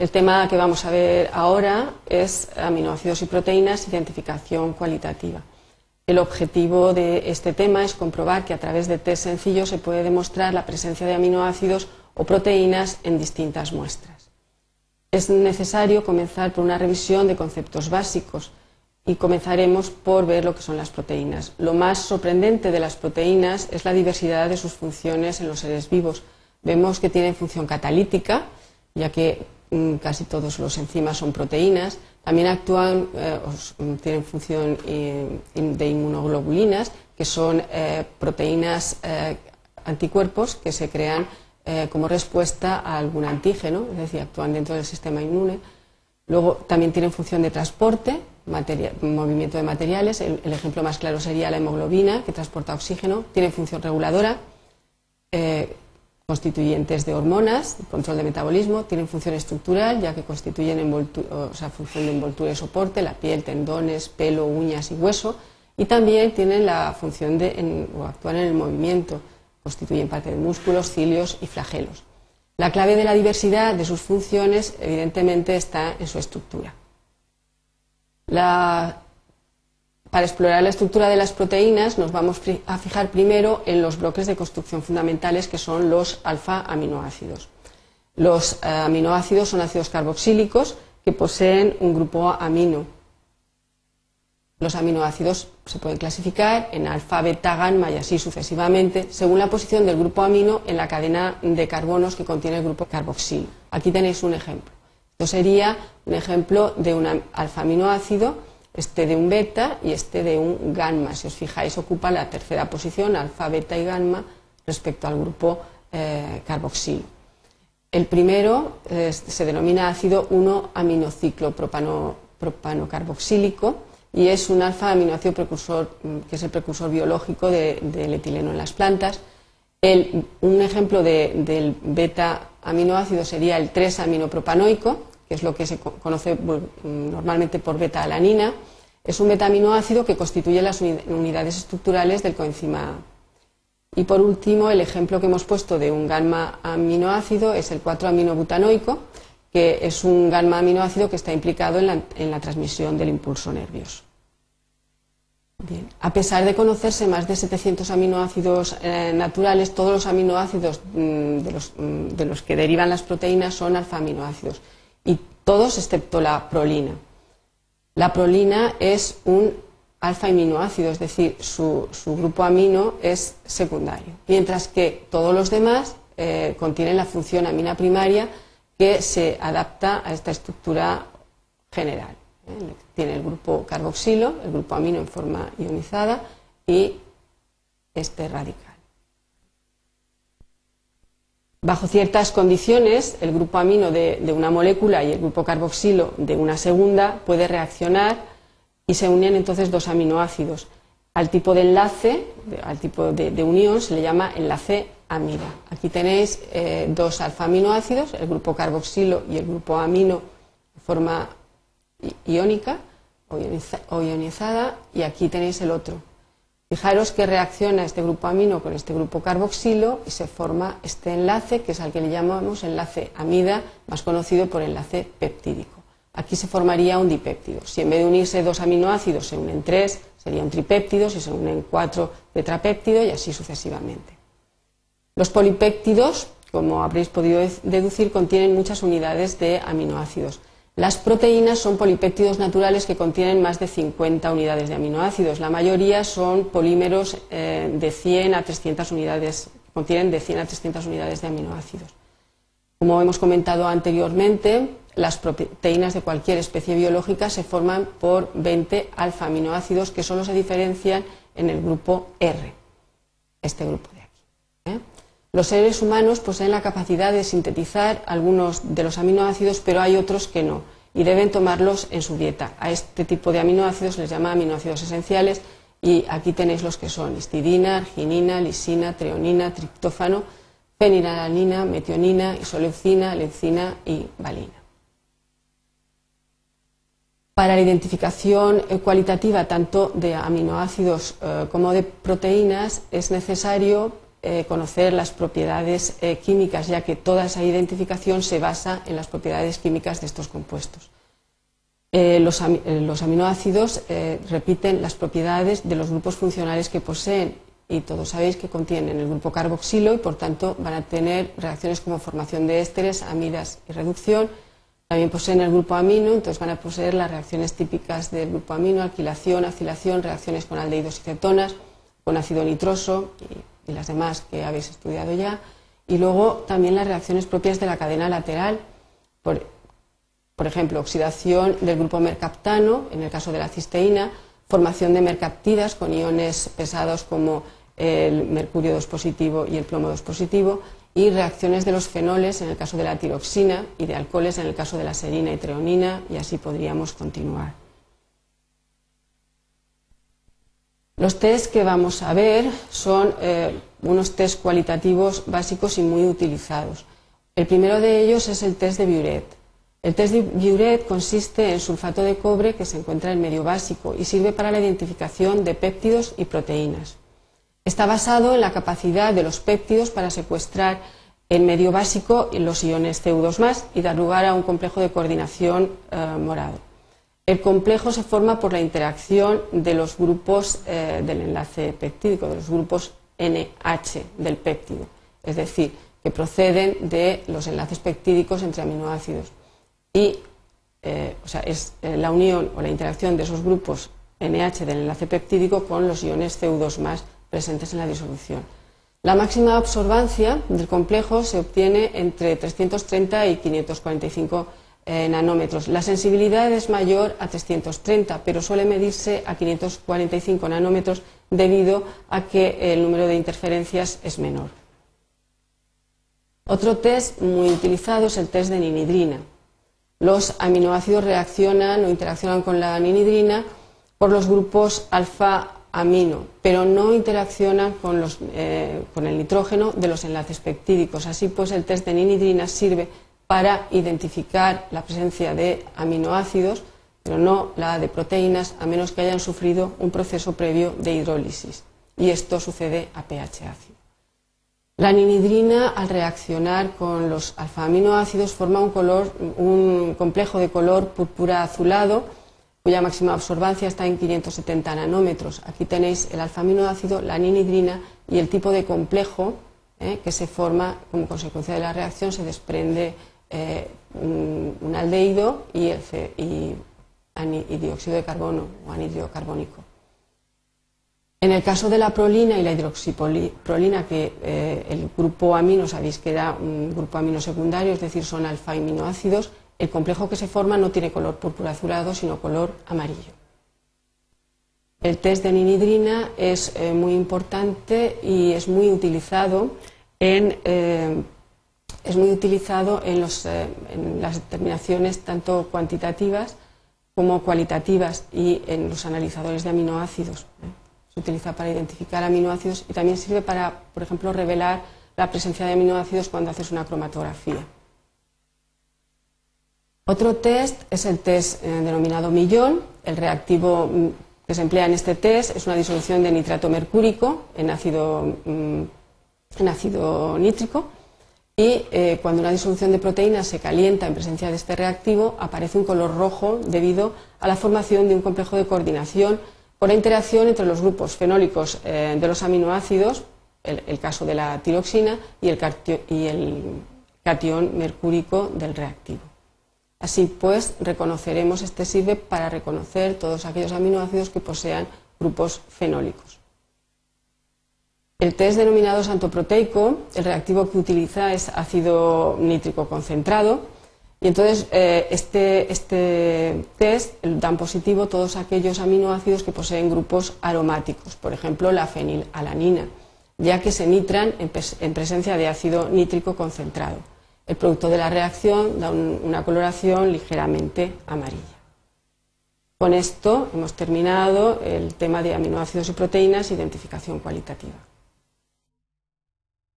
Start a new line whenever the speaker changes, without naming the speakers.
El tema que vamos a ver ahora es aminoácidos y proteínas, identificación cualitativa. El objetivo de este tema es comprobar que a través de test sencillos se puede demostrar la presencia de aminoácidos o proteínas en distintas muestras. Es necesario comenzar por una revisión de conceptos básicos y comenzaremos por ver lo que son las proteínas. Lo más sorprendente de las proteínas es la diversidad de sus funciones en los seres vivos. Vemos que tienen función catalítica, ya que casi todos los enzimas son proteínas. También actúan, eh, mm, tienen función eh, de inmunoglobulinas, que son eh, proteínas anticuerpos que se crean como respuesta a algún antígeno, es decir, actúan dentro del sistema inmune. Luego también tienen función de transporte, movimiento de materiales. El, ejemplo más claro sería la hemoglobina, que transporta oxígeno. Tiene función reguladora, constituyentes de hormonas, control de metabolismo. Tienen función estructural, ya que constituyen o sea, función de envoltura y soporte, la piel, tendones, pelo, uñas y hueso. Y también tienen la función de o actúan en el movimiento, constituyen parte de músculos, cilios y flagelos. La clave de la diversidad de sus funciones, evidentemente, está en su estructura para explorar la estructura de las proteínas nos vamos a fijar primero en los bloques de construcción fundamentales que son los alfa-aminoácidos. Los eh, aminoácidos son ácidos carboxílicos que poseen un grupo amino. Los aminoácidos se pueden clasificar en alfa, beta, gamma y así sucesivamente, según la posición del grupo amino en la cadena de carbonos que contiene el grupo carboxilo. Aquí tenéis un ejemplo. Esto sería un ejemplo de un alfa-aminoácido, este de un beta y este de un gamma. Si os fijáis, ocupa la tercera posición, alfa, beta y gamma, respecto al grupo eh, carboxilo. El primero eh, se denomina ácido 1-aminociclo propano, propanocarboxílico y es un alfa-aminoácido precursor, mm, que es el precursor biológico del etileno en las plantas. un ejemplo del beta-aminoácido sería el 3-aminopropanoico, que es lo que se conoce normalmente por beta-alanina, es un beta-aminoácido que constituye las unidades estructurales del coenzima Y por último, el ejemplo que hemos puesto de un gamma-aminoácido es el 4-aminobutanoico, que es un gamma-aminoácido que está implicado en la, transmisión del impulso nervioso. A pesar de conocerse más de 700 aminoácidos eh, naturales, todos los aminoácidos mm, de, los, mm, de, los, que derivan las proteínas son alfa-aminoácidos y todos excepto la prolina. La prolina es un alfa-aminoácido, es decir, su, grupo amino es secundario, mientras que todos los demás eh, contienen la función amina primaria que se adapta a esta estructura general. ¿eh? Tiene el grupo carboxilo, el grupo amino en forma ionizada y este radical. Bajo ciertas condiciones, el grupo amino de, una molécula y el grupo carboxilo de una segunda puede reaccionar y se unen entonces dos aminoácidos. Al tipo de enlace, al tipo de, unión, se le llama enlace amida. Aquí tenéis eh, dos alfa-aminoácidos, el grupo carboxilo y el grupo amino de forma iónica o ionizada, y aquí tenéis el otro, Fijaros que reacciona este grupo amino con este grupo carboxilo y se forma este enlace, que es al que le llamamos enlace amida, más conocido por enlace peptídico. Aquí se formaría un dipéptido. Si en vez de unirse dos aminoácidos se unen tres, sería un tripéptido, si se unen cuatro, tetrapéptido y así sucesivamente. Los polipéptidos, como habréis podido deducir, contienen muchas unidades de aminoácidos. Las proteínas son polipéptidos naturales que contienen más de 50 unidades de aminoácidos. La mayoría son polímeros eh, de 100 a 300 unidades, contienen de 100 a 300 unidades de aminoácidos. Como hemos comentado anteriormente, las proteínas de cualquier especie biológica se forman por 20 alfa-aminoácidos que solo se diferencian en el grupo R, este grupo de. Los seres humanos poseen la capacidad de sintetizar algunos de los aminoácidos, pero hay otros que no, y deben tomarlos en su dieta. A este tipo de aminoácidos les llama aminoácidos esenciales, y aquí tenéis los que son histidina, arginina, lisina, treonina, triptófano, fenilalanina, metionina, isoleucina, leucina y valina. Para la identificación cualitativa tanto de aminoácidos eh, como de proteínas es necesario eh, conocer las propiedades eh, químicas, ya que toda esa identificación se basa en las propiedades químicas de estos compuestos. Los, los, aminoácidos repiten las propiedades de los grupos funcionales que poseen y todos sabéis que contienen el grupo carboxilo y por tanto van a tener reacciones como formación de ésteres, amidas y reducción. También poseen el grupo amino, entonces van a poseer las reacciones típicas del grupo amino, alquilación, acilación, reacciones con aldehídos y cetonas, con ácido nitroso y, las demás que habéis estudiado ya. Y luego también las reacciones propias de la cadena lateral, por, por ejemplo, oxidación del grupo mercaptano, en el caso de la cisteína, formación de mercaptidas con iones pesados como el mercurio 2 positivo y el plomo 2 positivo, y reacciones de los fenoles en el caso de la tiroxina y de alcoholes en el caso de la serina y treonina, y así podríamos continuar. Los test que vamos a ver son eh, unos test cualitativos básicos y muy utilizados. El primero de ellos es el test de Biuret. El test de Biuret consiste en sulfato de cobre que se encuentra en medio básico y sirve para la identificación de péptidos y proteínas. Está basado en la capacidad de los péptidos para secuestrar en medio básico los iones CO2 y dar lugar a un complejo de coordinación eh, morado. El complejo se forma por la interacción de los grupos eh, del enlace peptídico, de los grupos NH del péptido, es decir, que proceden de los enlaces peptídicos entre aminoácidos. Y eh, es eh, la unión o la interacción de esos grupos NH del enlace peptídico con los iones CO2 presentes en la disolución. La máxima absorbancia del complejo se obtiene entre 330 y 545 eh, nanómetros. La sensibilidad es mayor a 330, pero suele medirse a 545 nanómetros debido a que el número de interferencias es menor. Otro test muy utilizado es el test de ninidrina. Los aminoácidos reaccionan o interaccionan con la ninidrina por los grupos alfa-amino, pero no interaccionan con, eh, con el nitrógeno de los enlaces peptídicos. Así pues, el test de ninidrina sirve para identificar la presencia de aminoácidos, pero no la de proteínas, a menos que hayan sufrido un proceso previo de hidrólisis. Y esto sucede a pH ácido. La ninidrina, al reaccionar con los alfa-aminoácidos, forma un, complejo de color púrpura azulado, cuya máxima absorbancia está en 570 nanómetros. Aquí tenéis el alfa-aminoácido, la ninidrina y el tipo de complejo eh, que se forma como consecuencia de la reacción, se desprende eh, un, aldehído y, dióxido de carbono o anhídrido carbónico. En el caso de la prolina y la hidroxiprolina, que eh, el grupo amino, sabéis que era un grupo amino secundario, es decir, son alfa-aminoácidos, el complejo que se forma no tiene color púrpura azulado, sino color amarillo. El test de ninidrina es eh, muy importante y es muy utilizado en es muy utilizado en, eh, las determinaciones tanto cuantitativas como cualitativas y en los analizadores de aminoácidos. ¿eh? Se utiliza para identificar aminoácidos y también sirve para, por ejemplo, revelar la presencia de aminoácidos cuando haces una cromatografía. Otro test es el test eh, denominado millón. El reactivo mm, que se emplea en este test es una disolución de nitrato mercúrico en ácido, mm, en ácido nítrico y eh, cuando una disolución de proteínas se calienta en presencia de este reactivo aparece un color rojo debido a la formación de un complejo de coordinación por la interacción entre los grupos fenólicos eh, de los aminoácidos, el, caso de la tiroxina, y el, y el mercúrico del reactivo. Así pues, reconoceremos, este sirve para reconocer todos aquellos aminoácidos que posean grupos fenólicos. El test denominado santoproteico, el reactivo que utiliza es ácido nítrico concentrado y entonces eh, este, este, test dan positivo todos aquellos aminoácidos que poseen grupos aromáticos, por ejemplo la fenilalanina, ya que se nitran en, presencia de ácido nítrico concentrado. El producto de la reacción da una coloración ligeramente amarilla. Con esto hemos terminado el tema de aminoácidos y proteínas, identificación cualitativa.